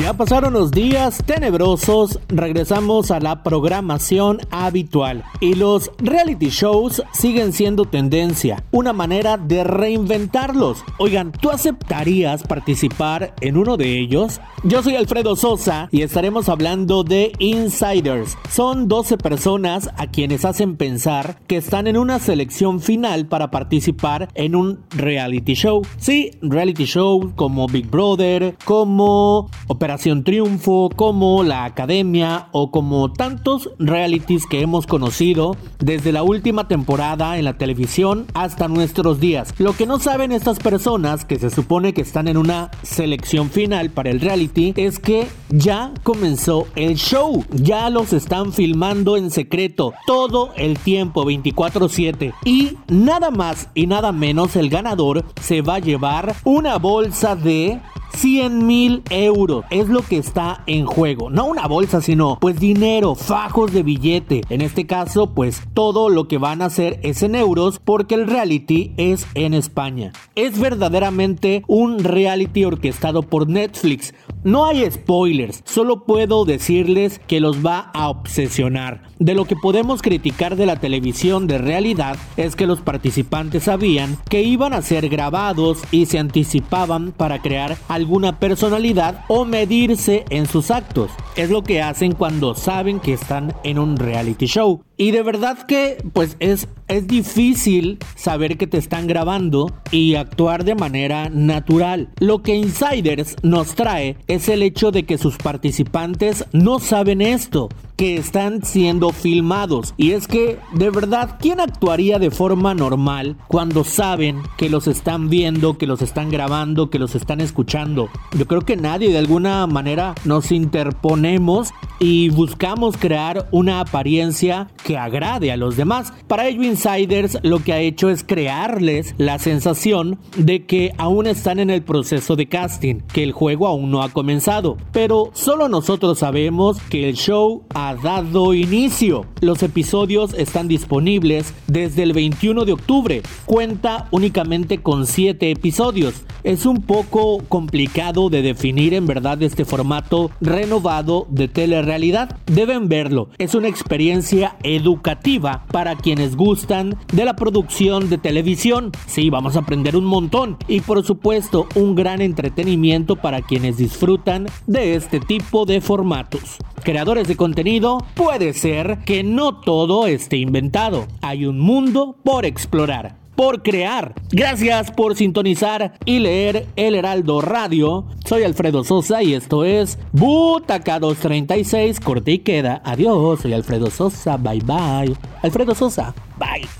Ya pasaron los días tenebrosos, regresamos a la programación habitual y los reality shows siguen siendo tendencia, una manera de reinventarlos. Oigan, ¿tú aceptarías participar en uno de ellos? Yo soy Alfredo Sosa y estaremos hablando de Insiders. Son 12 personas a quienes hacen pensar que están en una selección final para participar en un reality show. Sí, reality show como Big Brother, como Operación Triunfo, como La Academia o como tantos realities que hemos conocido desde la última temporada en la televisión hasta nuestros días. Lo que no saben estas personas que se supone que están en una selección final para el reality es que ya comenzó el show, ya los están filmando en secreto todo el tiempo 24/7 y nada más y nada menos el ganador se va a llevar una bolsa de 100 mil euros es lo que está en juego. No una bolsa, sino pues dinero, fajos de billete. En este caso, pues todo lo que van a hacer es en euros porque el reality es en España. Es verdaderamente un reality orquestado por Netflix. No hay spoilers, solo puedo decirles que los va a obsesionar. De lo que podemos criticar de la televisión de realidad es que los participantes sabían que iban a ser grabados y se anticipaban para crear alguna personalidad o medirse en sus actos. Es lo que hacen cuando saben que están en un reality show. Y de verdad que pues es, es difícil saber que te están grabando y actuar de manera natural. Lo que Insiders nos trae es el hecho de que sus participantes no saben esto que están siendo filmados. Y es que, de verdad, ¿quién actuaría de forma normal cuando saben que los están viendo, que los están grabando, que los están escuchando? Yo creo que nadie de alguna manera nos interponemos y buscamos crear una apariencia que agrade a los demás. Para ello Insiders lo que ha hecho es crearles la sensación de que aún están en el proceso de casting, que el juego aún no ha comenzado. Pero solo nosotros sabemos que el show ha dado inicio. Los episodios están disponibles desde el 21 de octubre. Cuenta únicamente con 7 episodios. Es un poco complicado de definir en verdad este formato renovado de telerrealidad. Deben verlo. Es una experiencia educativa para quienes gustan de la producción de televisión. Sí, vamos a aprender un montón. Y por supuesto, un gran entretenimiento para quienes disfrutan de este tipo de formatos. Creadores de contenido, puede ser que no todo esté inventado. Hay un mundo por explorar por crear. Gracias por sintonizar y leer El Heraldo Radio. Soy Alfredo Sosa y esto es Butaca 236, corte y queda. Adiós, soy Alfredo Sosa, bye bye. Alfredo Sosa, bye.